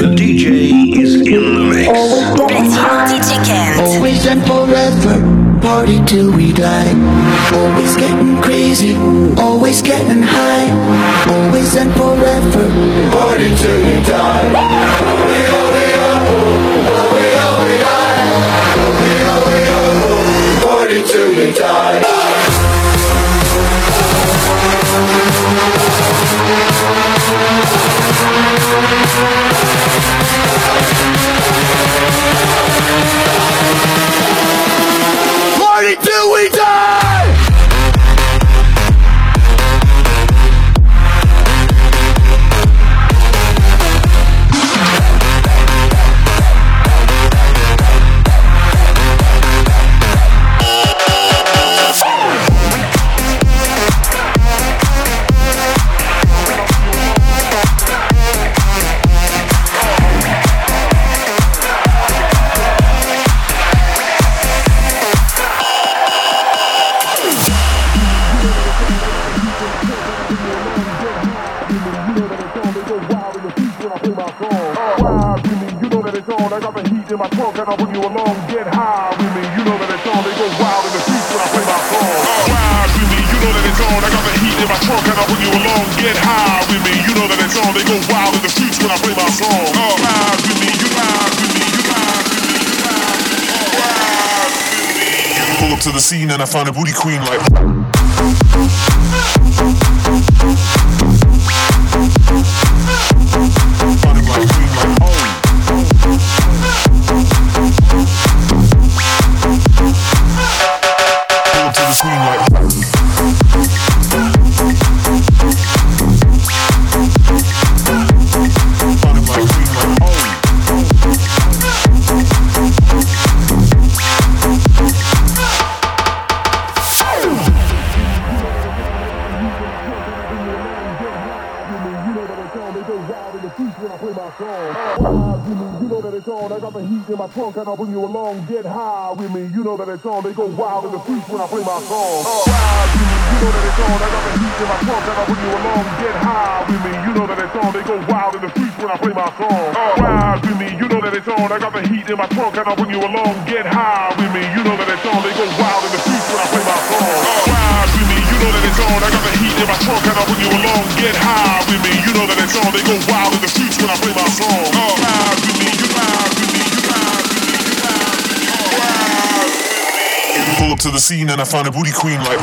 The DJ is in the mix. Platino DJ Kent. Always and forever, party till we die. Always getting crazy, always getting high. Always and forever, party till we die. Party till we die. Trunk and I bring you along. Get high with me, you know that it's on. They go wild in the streets when I play my song. Ride with ride with me, you ride with me, you ride with me, you ride with me. Pull up to the scene and I find a booty queen like. In my trunk and I'll bring you along. Get high with me. You know that it's on. They go wild in the streets when I play my song. Oh. Ride with me. You know that it's on. I got the heat in my trunk and I'll bring you along. Get high with me. You know that it's on. They go wild in the streets when I play my song. Oh. Ride with me. You know that it's on. I got the heat in my trunk and I'll bring you along. Get high with me. You know that it's on. They go wild in the streets when I play my song. Oh. Ride with me. You know that it's on. I got the heat in my trunk and I'll bring you along. Get high with me. You know that it's on. They go wild in the streets when I play my song. Ride with Pull up to the scene and I find a booty queen like.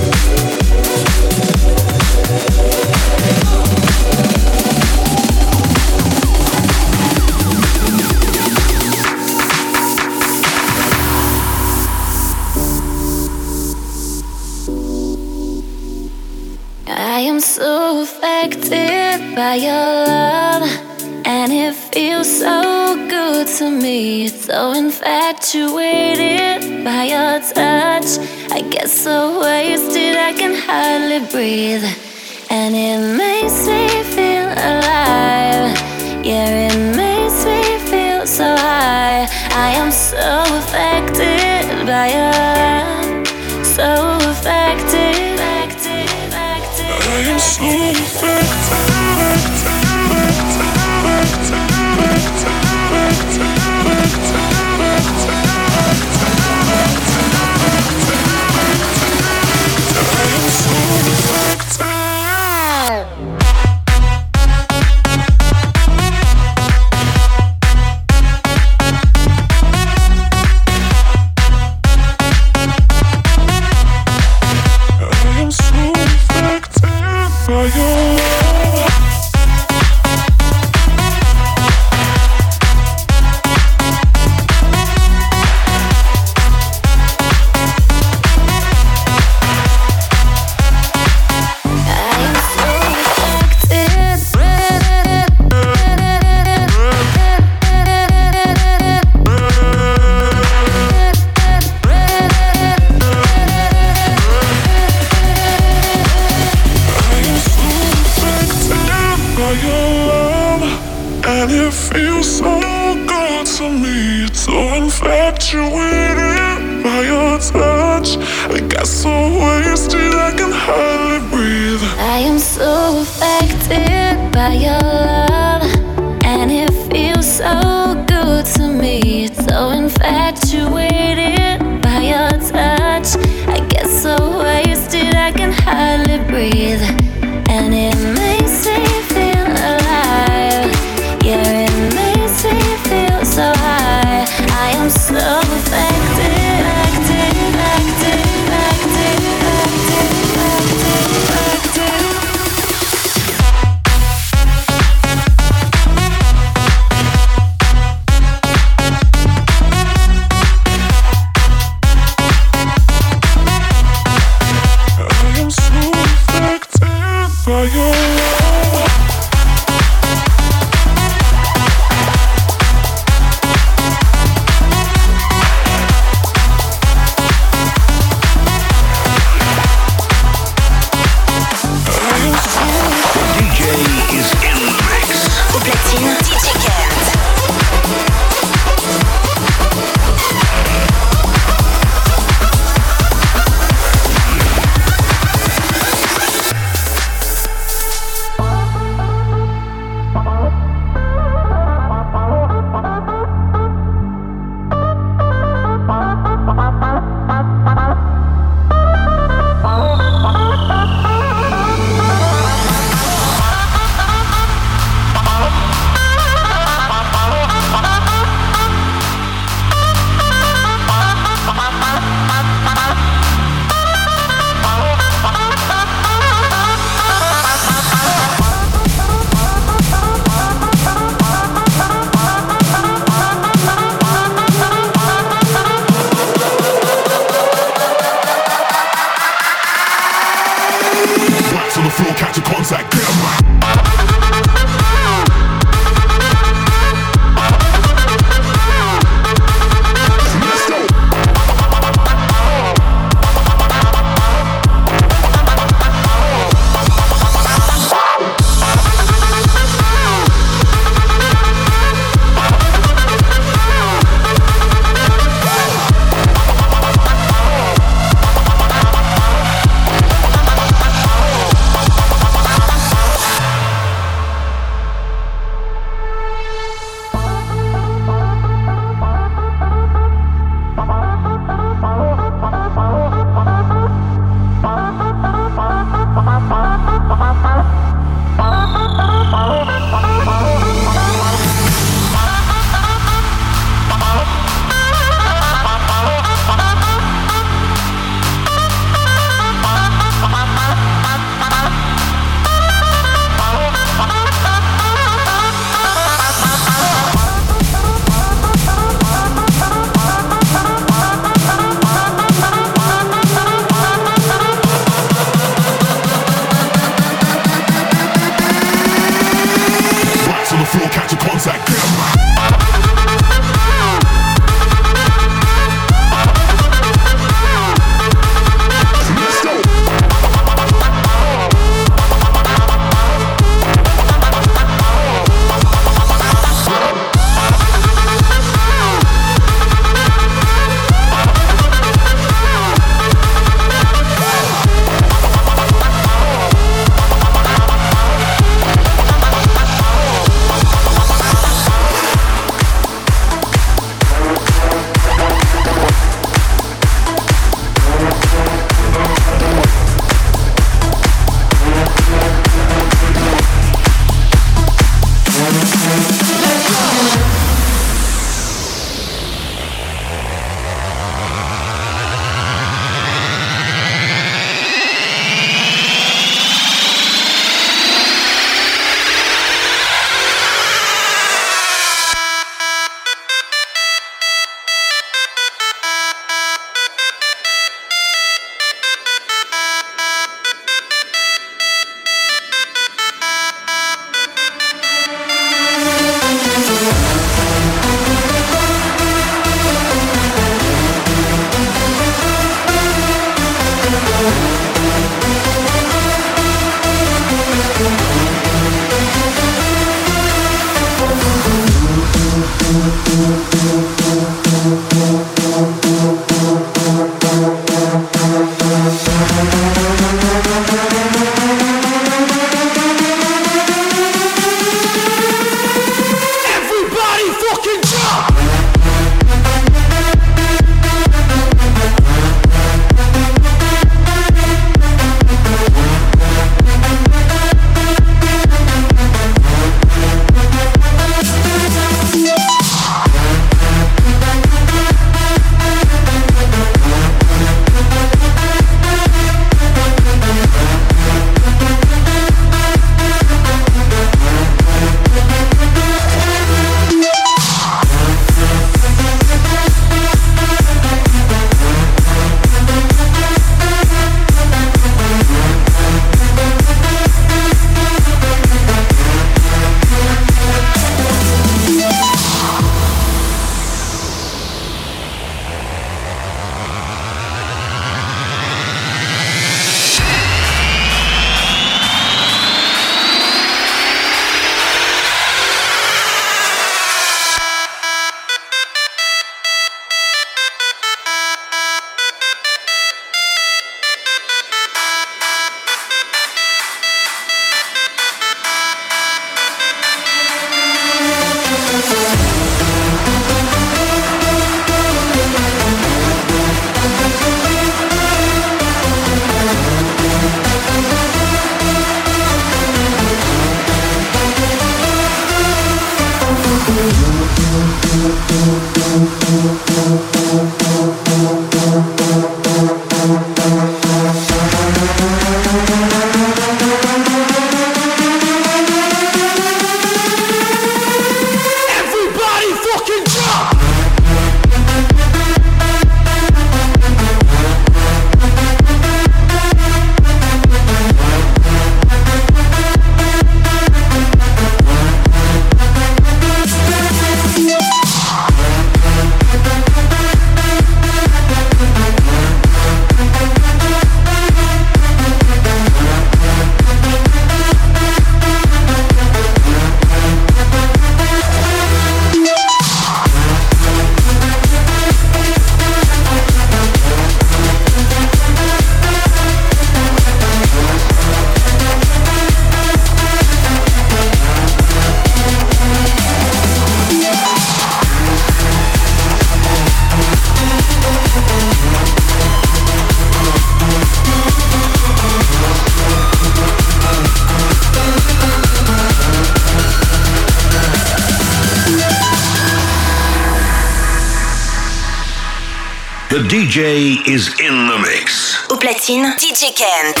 Is in the mix. Au platine, DJ Kent.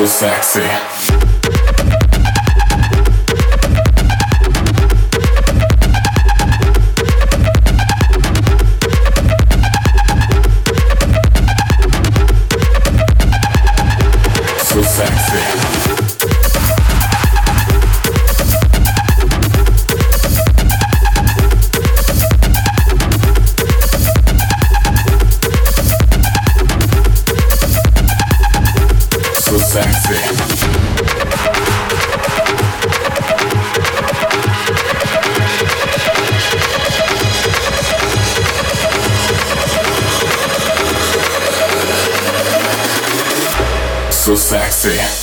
So sexy. How y'all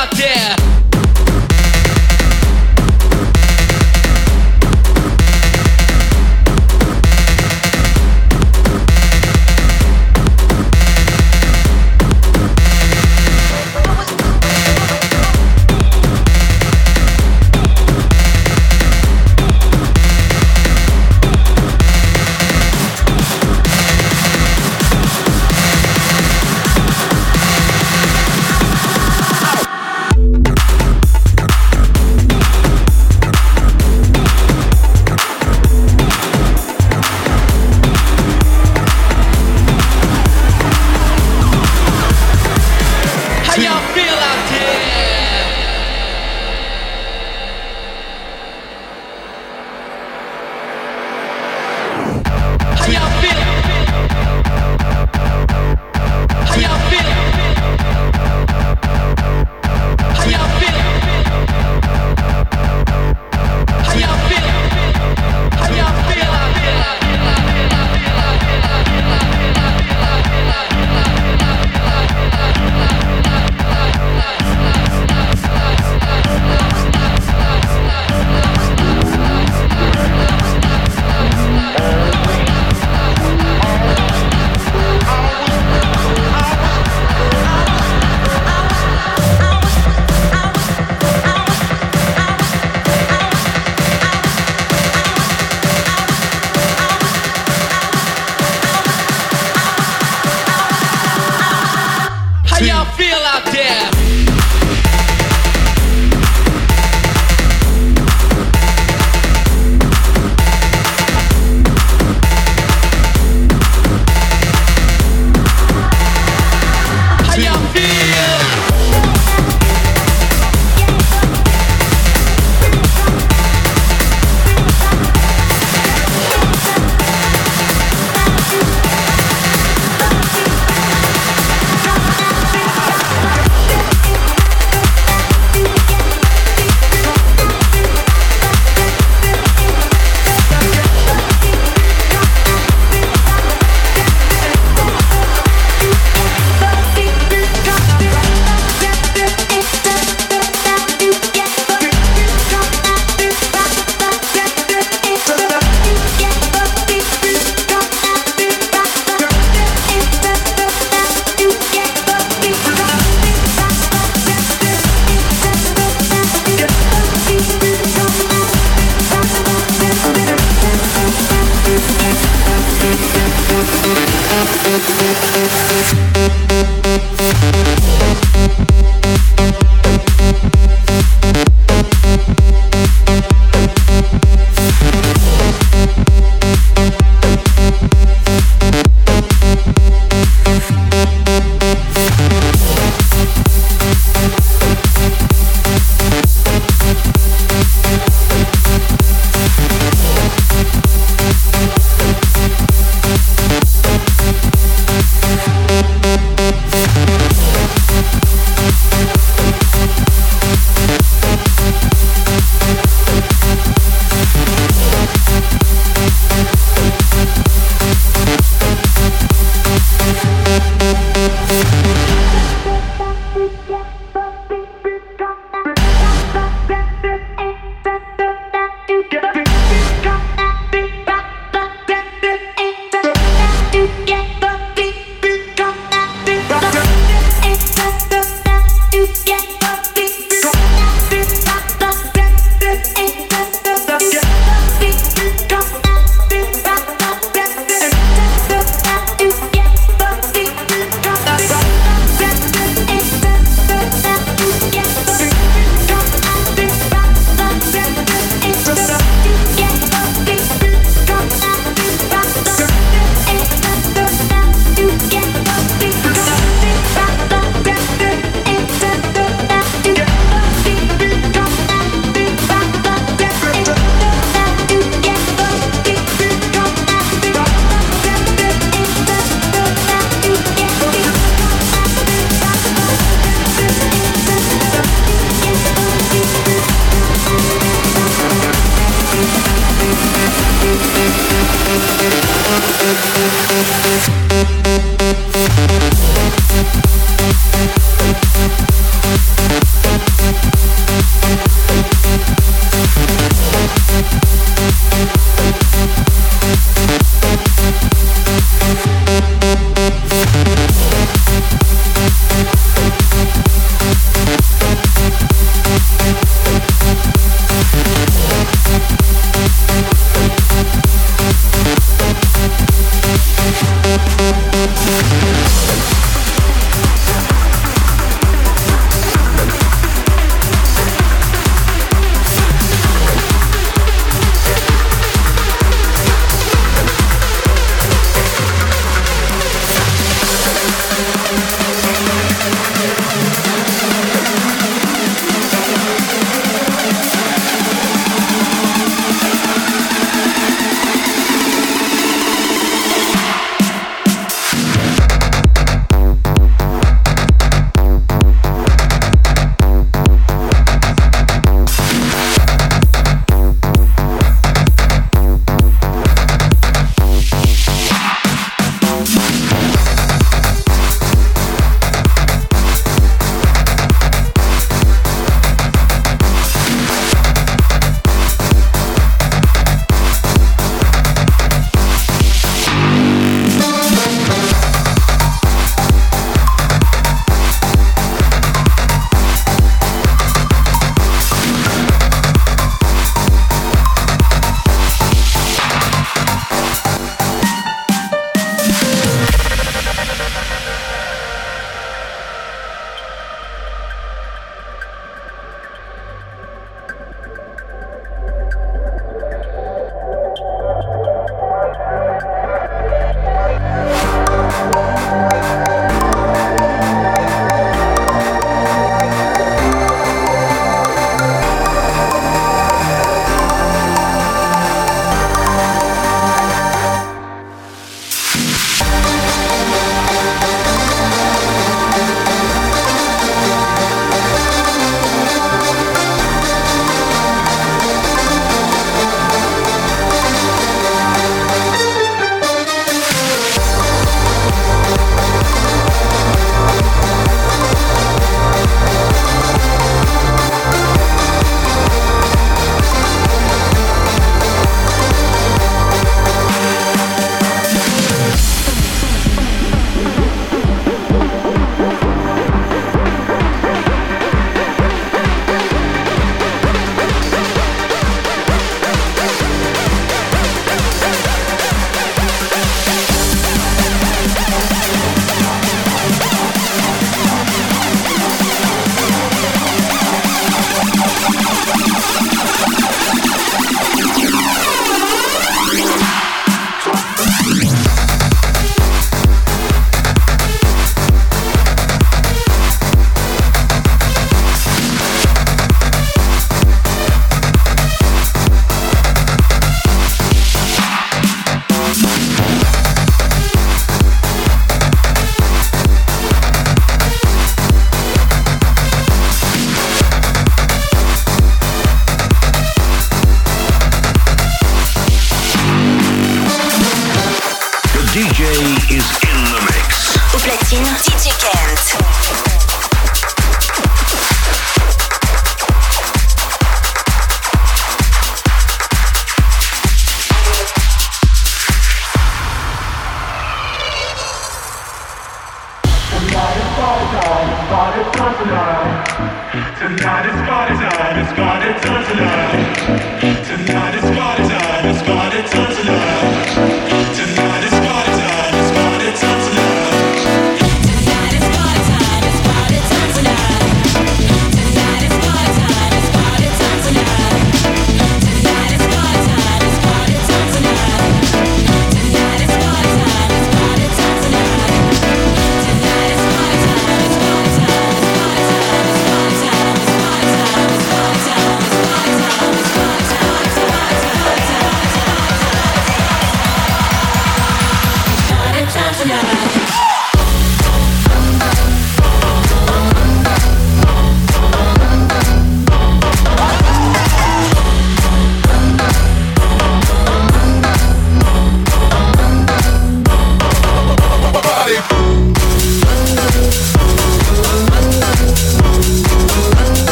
out there?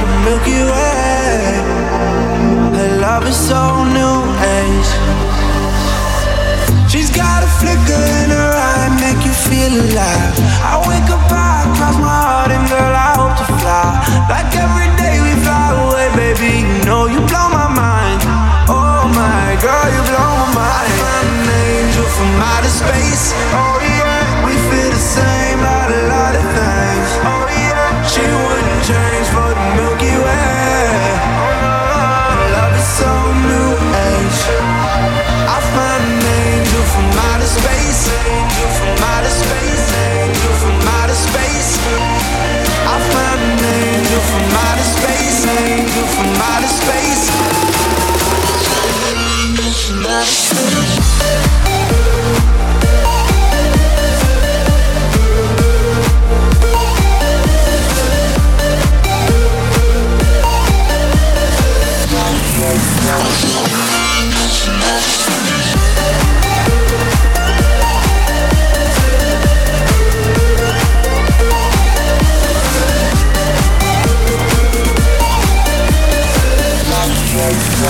the Milky Way. Her love is so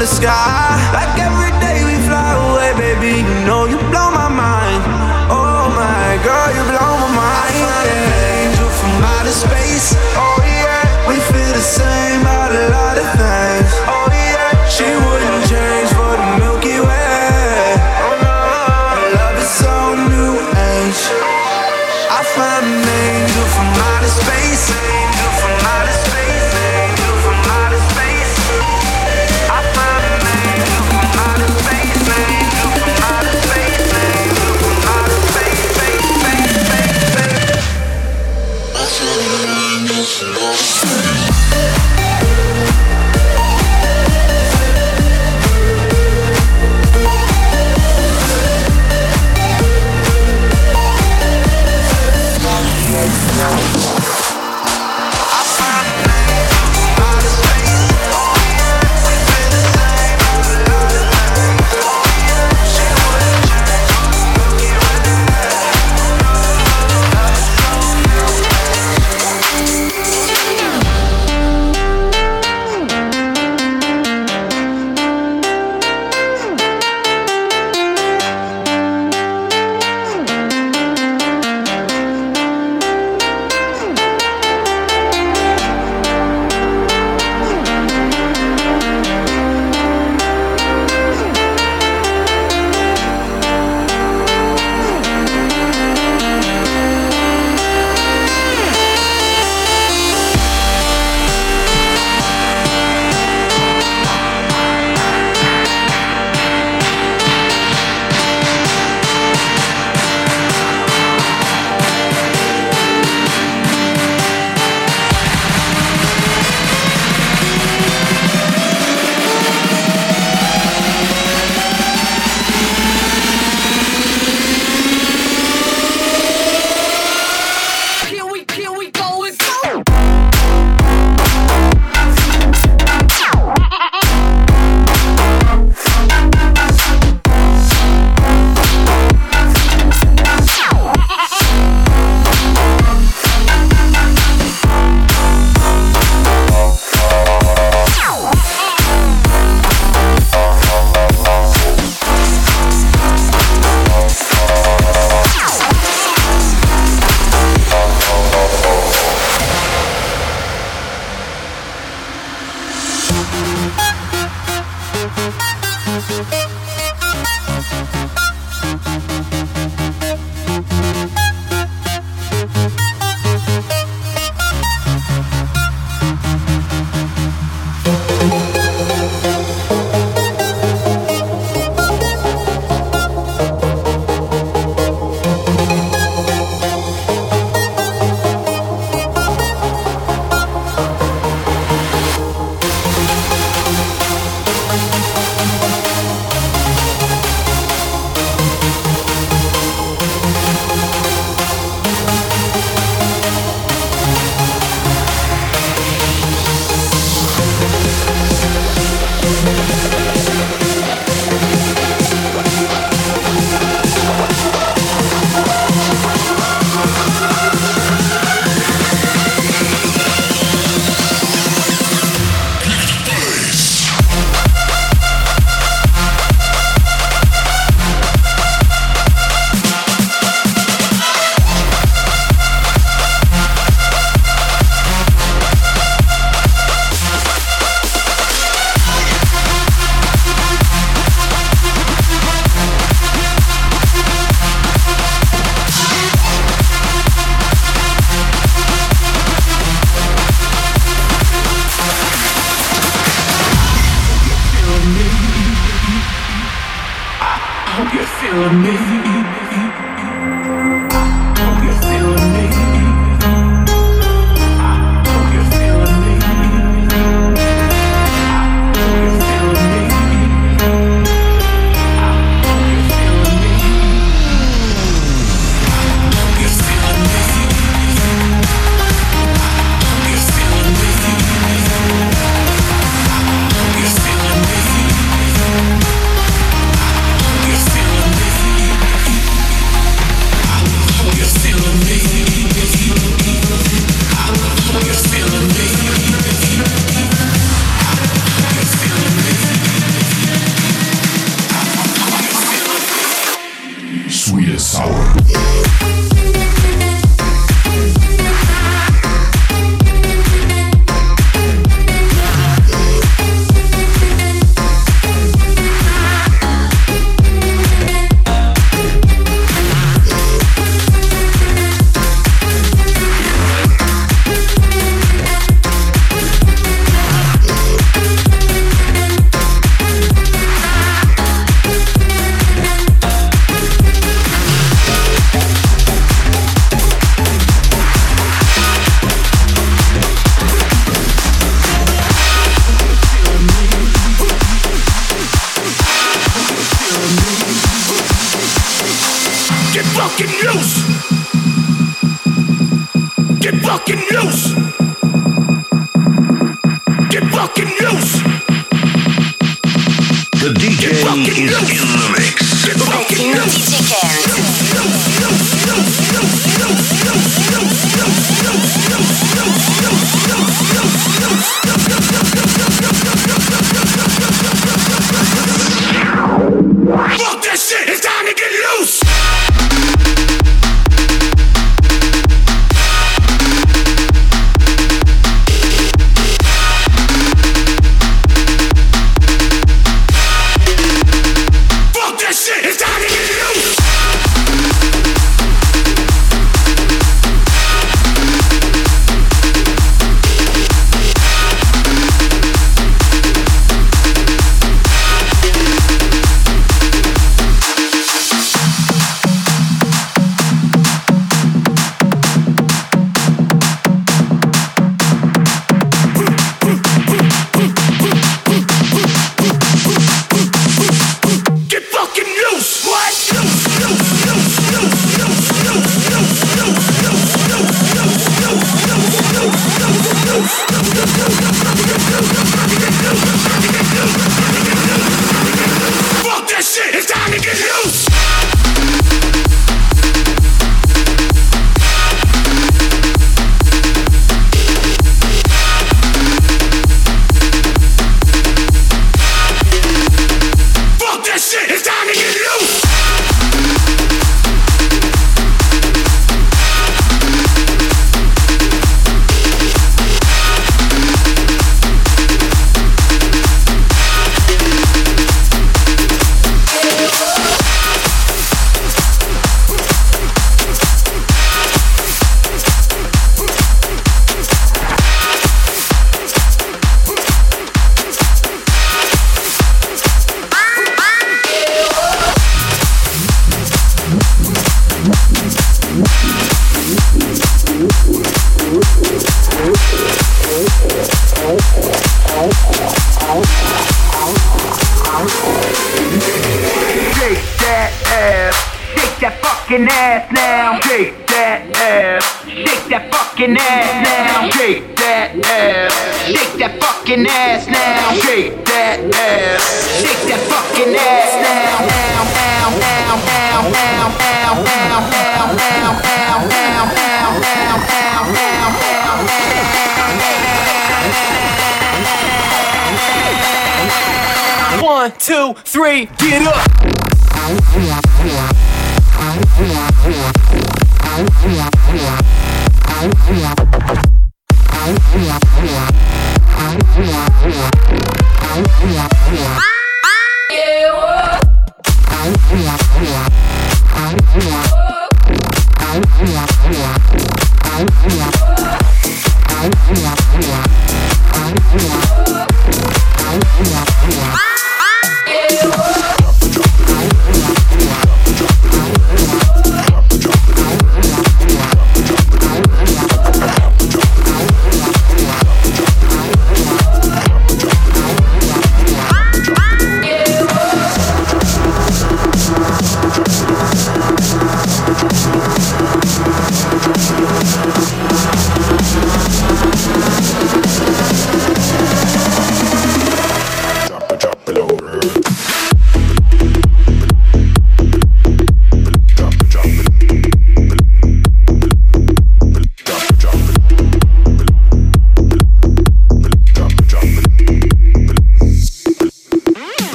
the sky.